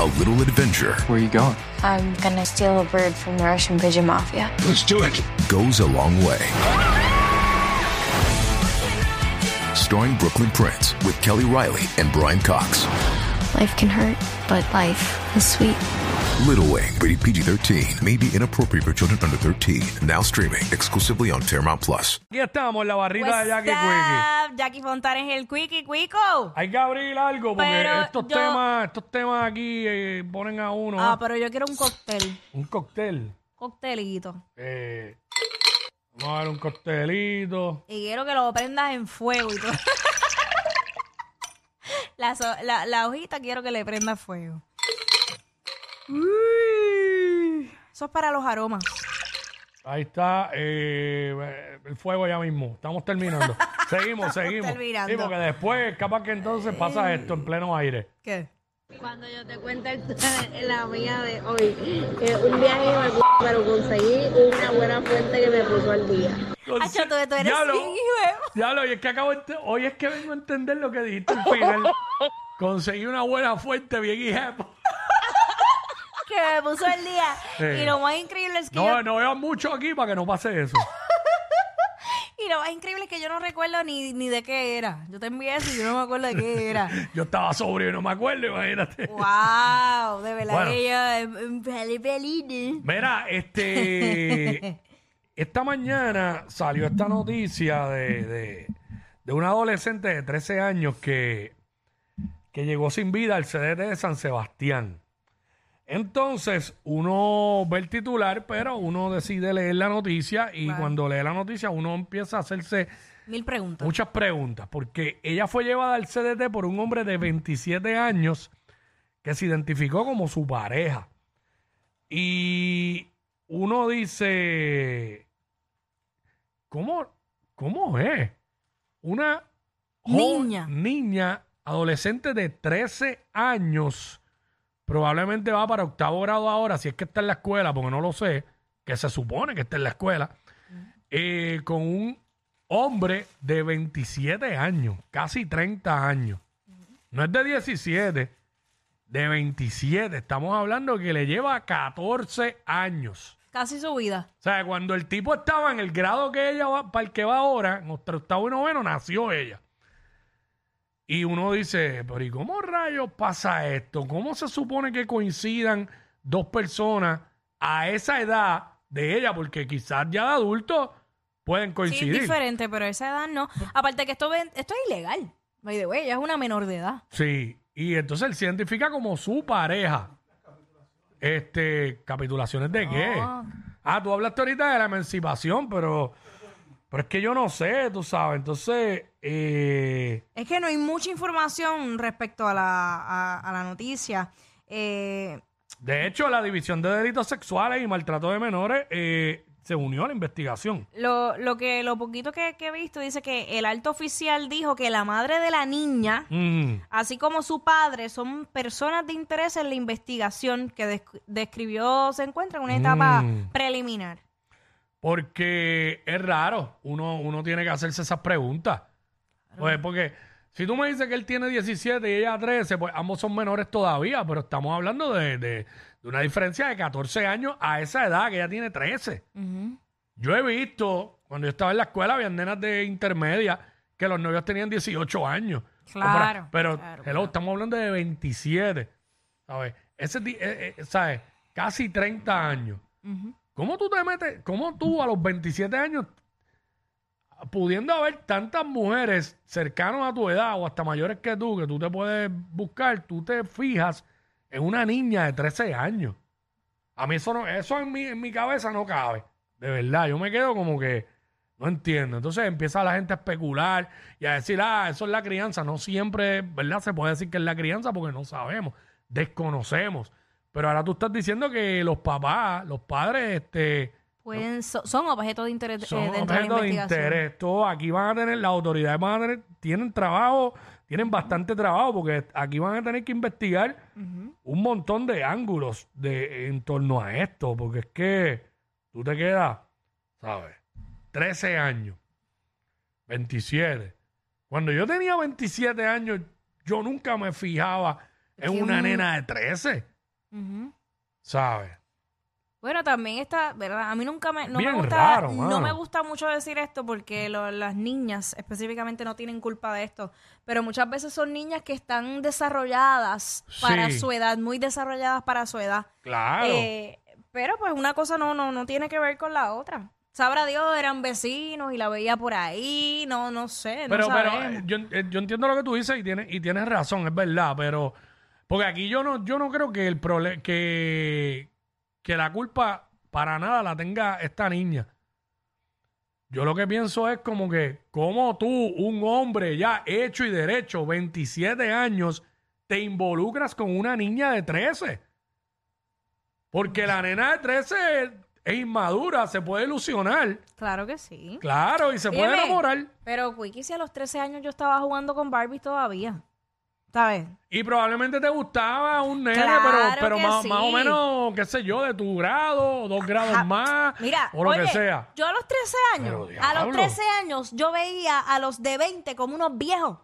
A little adventure Where are you going? I'm gonna steal a bird from the Russian pigeon mafia. Let's do it. goes a long way. Starring Brooklyn Prince with Kelly Riley and Brian Cox. Life can hurt, but life is sweet. Little Wing, rated PG 13, may be inappropriate for children under 13. Now streaming exclusively on Paramount Plus. Aquí estamos, la barrita What's de Jackie Quickie. up? Jackie Fontanes el Quickie Quico. Hay que abrir algo porque Pero estos yo- temas, estos temas aquí eh, ponen a uno Ah, pero yo quiero un cóctel. un cóctel. Coctelito. Eh, vamos a ver un coctelito. Y quiero que lo prendas en fuego y todo. la, so- la, la hojita quiero que le prenda fuego. Uy. Eso es para los aromas. Ahí está eh, el fuego ya mismo. Estamos terminando. seguimos, seguimos. terminando. Sí, porque después capaz que entonces pasa esto en pleno aire. ¿Qué? Cuando yo te cuento el- la mía de hoy, que un viaje iba al c- pero conseguí una buena fuente que me puso al día. Hacho, tú, eres hijo. Diablo, y es que acabo de hoy es que vengo a entender lo que dijiste al final. Conseguí una buena fuente bien hija. Que me puso el día. Sí. Y lo más increíble es que No, yo, no veo mucho aquí para que no pase eso. y lo más increíble es que yo no recuerdo ni, ni de qué era. Yo te envié eso y yo no me acuerdo de qué era. Yo estaba sobrio y no me acuerdo, imagínate. wow, de verdad Bueno. que yo em, em. Mira, este. Esta mañana salió esta noticia de, de, de un adolescente de 13 años que, que llegó sin vida al CDT de San Sebastián. Entonces, uno ve el titular, pero uno decide leer la noticia y cuando lee la noticia uno empieza a hacerse Mil preguntas. muchas preguntas, porque ella fue llevada al CDT por un hombre de 27 años que se identificó como su pareja. Y uno dice, ¿cómo, cómo es? Una jo- Niña. niña adolescente de 13 años, probablemente va para octavo grado ahora, si es que está en la escuela, porque no lo sé, que se supone que está en la escuela, eh, con un hombre de 27 años, casi 30 años. No es de 17, de 27. Estamos hablando que le lleva 14 años. Casi su vida. O sea, cuando el tipo estaba en el grado que ella va, para el que va ahora, en nuestro octavo y noveno, nació ella. Y uno dice, pero ¿y cómo rayos pasa esto? ¿Cómo se supone que coincidan dos personas a esa edad de ella? Porque quizás ya de adultos pueden Sí, coincidir. es diferente, pero a esa edad no. Aparte que esto, esto es ilegal. By the way, ella es una menor de edad. Sí, y entonces él se identifica como su pareja. Este, capitulaciones de qué? Ah, tú hablaste ahorita de la emancipación, pero, pero es que yo no sé, tú sabes. Entonces, eh, Es que no hay mucha información respecto a la, a, a la noticia. Eh, de hecho, la División de Delitos Sexuales y Maltrato de Menores eh, se unió a la investigación. lo, lo que lo poquito que, que he visto dice que el alto oficial dijo que la madre de la niña, Mm, así como su padre, son personas de interés en la investigación que desc- describió se encuentra en una etapa Mm. preliminar. Porque es raro, uno, uno tiene que hacerse esas preguntas. Pues porque si tú me dices que él tiene 17 y ella 13, pues ambos son menores todavía, pero estamos hablando de, de- de una diferencia de 14 años a esa edad que ella tiene 13. Yo he visto, cuando yo estaba en la escuela, había nenas de intermedia que los novios tenían 18 años. Claro, Pero, claro, hello, estamos hablando de 27. ¿Sabes? Ese, eh, eh, ¿sabes? Casi 30 años. ¿Cómo tú te metes, cómo tú a los 27 años, pudiendo haber tantas mujeres cercanas a tu edad o hasta mayores que tú, que tú te puedes buscar, tú te fijas en una niña de 13 años? A mí eso no, eso en mi, en mi cabeza no cabe. De verdad, yo me quedo como que no entiendo. Entonces empieza la gente a especular y a decir, ah, eso es la crianza. No siempre, ¿verdad? Se puede decir que es la crianza porque no sabemos. desconocemos. Pero ahora tú estás diciendo que los papás, los padres, este, Pueden, so- son objeto de interés eh, son dentro de la objetos de investigación. interés. Aquí van a tener, las autoridades van a tener, tienen trabajo, tienen bastante trabajo, porque aquí van a tener que investigar un montón de ángulos de, en torno a esto, porque es que tú te quedas, ¿sabes? 13 años, 27. Cuando yo tenía 27 años, yo nunca me fijaba en una un- nena de 13, ¿sabes? Bueno, también está, ¿verdad? A mí nunca me, no Bien me gusta, raro, no me gusta mucho decir esto porque lo- las niñas específicamente no tienen culpa de esto, pero muchas veces son niñas que están desarrolladas para Sí. su edad, muy desarrolladas para su edad. Claro. Eh, pero pues una cosa no, no, no tiene que ver con la otra. Sabrá Dios, eran vecinos y la veía por ahí, no, no sé, no pero, pero sabemos. eh, yo, eh, yo entiendo lo que tú dices y tienes, y tienes razón, es verdad, pero porque aquí yo no, yo no creo que el problema que, que la culpa para nada la tenga esta niña. Yo lo que pienso es como que, como tú, un hombre ya hecho y derecho, 27 años, te involucras con una niña de 13. Porque la nena de 13 es inmadura, se puede ilusionar. Claro que sí. Claro, y se puede enamorar. Pero, Quickie, si a los 13 años yo estaba jugando con Barbie todavía, ¿sabes? Y probablemente te gustaba un nene, Claro pero, pero que más, sí. más o menos, qué sé yo, de tu grado, dos grados más, Mira, o lo oye, que sea. yo a los 13 años, Pero, a los diablo. 13 años, yo veía a los de 20 como unos viejos.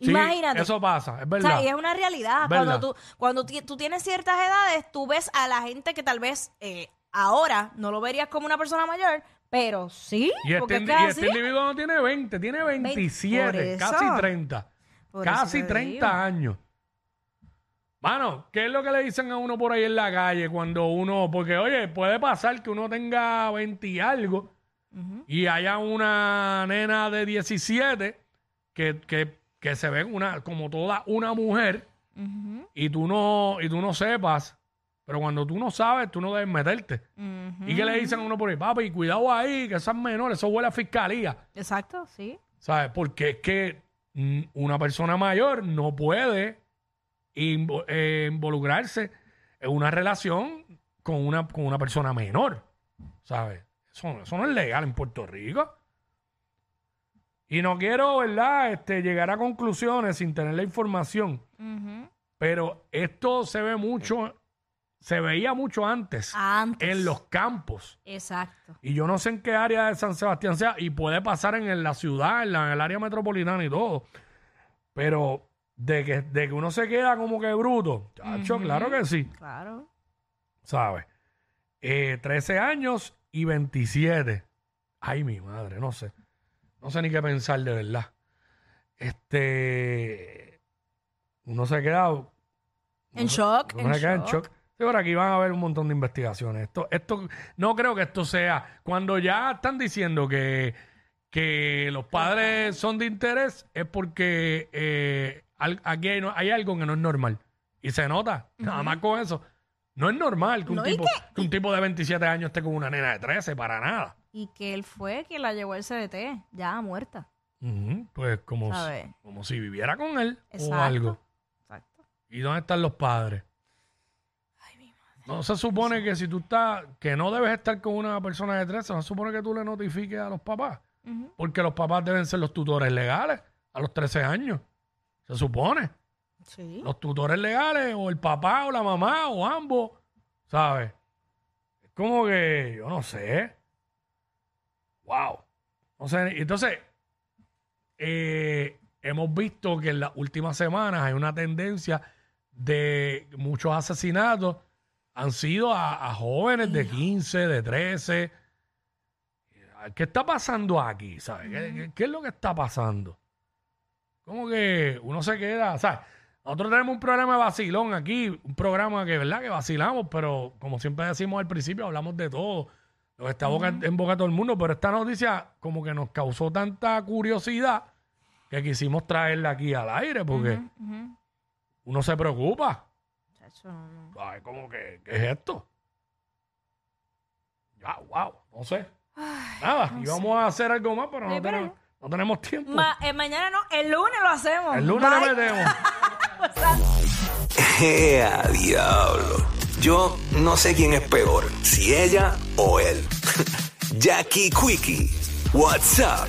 Sí, Imagínate. Eso pasa, es O verdad. sea, y es una realidad. Verdad. Cuando, tú, cuando ti- tú tienes ciertas edades, tú ves a la gente que tal vez eh, ahora no lo verías como una persona mayor, pero sí. y porque este, es que y es este así. individuo no tiene 20, tiene por 27, eso. casi 30. Por eso casi te 30 digo. años. Mano, ¿qué es lo que le dicen a uno por ahí en la calle cuando uno, porque oye, puede pasar que uno tenga 20 y algo y haya una nena de 17 que, que, que se ve una, como toda una mujer Ujú, y tú no, y tú no sepas, pero cuando tú no sabes, tú no debes meterte. ujú. ¿Y qué le dicen a uno por ahí? Papi, cuidado ahí, que esas menores, eso huele a fiscalía. Exacto, sí. ¿Sabes? Porque es que una persona mayor no puede invo- eh, involucrarse en una relación con una, con una persona menor. ¿Sabes? Eso, eso no es legal en Puerto Rico. Y no quiero, ¿verdad?, este, llegar a conclusiones sin tener la información. Ujú. Pero esto se ve mucho, se veía mucho antes Antes. en los campos. Exacto. Y yo no sé en qué área de San Sebastián sea, y puede pasar en, la ciudad, en, la- en el área metropolitana y todo. Pero de que, de que uno se queda como que bruto, chacho, claro que sí, Claro. ¿sabes? Eh, 13 años y 27. Ay, mi madre, no sé. No sé ni qué pensar de verdad. Este. Uno se queda. En uno shock, Uno en se queda en shock. Sí, por aquí van a haber un montón de investigaciones. Esto, esto, no creo que esto sea. Cuando ya están diciendo que, que los padres son de interés, es porque eh, al- aquí hay, no- hay algo que no es normal. Y se nota. Nada más con eso. No es normal que un, No, y tipo, que un tipo de 27 años esté con una nena de 13, para nada. Y que él fue quien la llevó al CDT, ya muerta. Ujú, Pues como, si- como si viviera con él o Exacto. algo. Exacto. ¿Y dónde están los padres? No se supone que si tú estás, que no debes estar con una persona de 13, no se supone que tú le notifiques a los papás. Porque los papás deben ser los tutores legales a los 13 años. Se supone. Sí. Los tutores legales, o el papá, o la mamá, o ambos. ¿Sabes? Es como que, yo no sé. Wow. No sé. Entonces, eh, hemos visto que en las últimas semanas hay una tendencia de muchos asesinatos han sido a, a jóvenes de 15, de 13. ¿Qué está pasando aquí? ¿Sabes? ¿Qué, qué- qué es lo que está pasando? Como que uno se queda, ¿sabes? Nosotros tenemos un programa de vacilón aquí, un programa que, ¿verdad? Que vacilamos, pero como siempre decimos al principio, hablamos de todo. Lo que está boca- en boca de todo el mundo, pero esta noticia como que nos causó tanta curiosidad que quisimos traerla aquí al aire porque uno se preocupa. Chacho, no, no. Ay, ¿cómo que qué es esto? Ya, wow, no sé. Nada, íbamos a hacer algo más, pero no, pero- tenemos, no tenemos tiempo. Ma- eh, mañana no, el lunes lo hacemos. El lunes le Bye. metemos. ¡Ea, diablo! Yo no sé quién es peor, si ella o él. Jackie Quickie, WhatsApp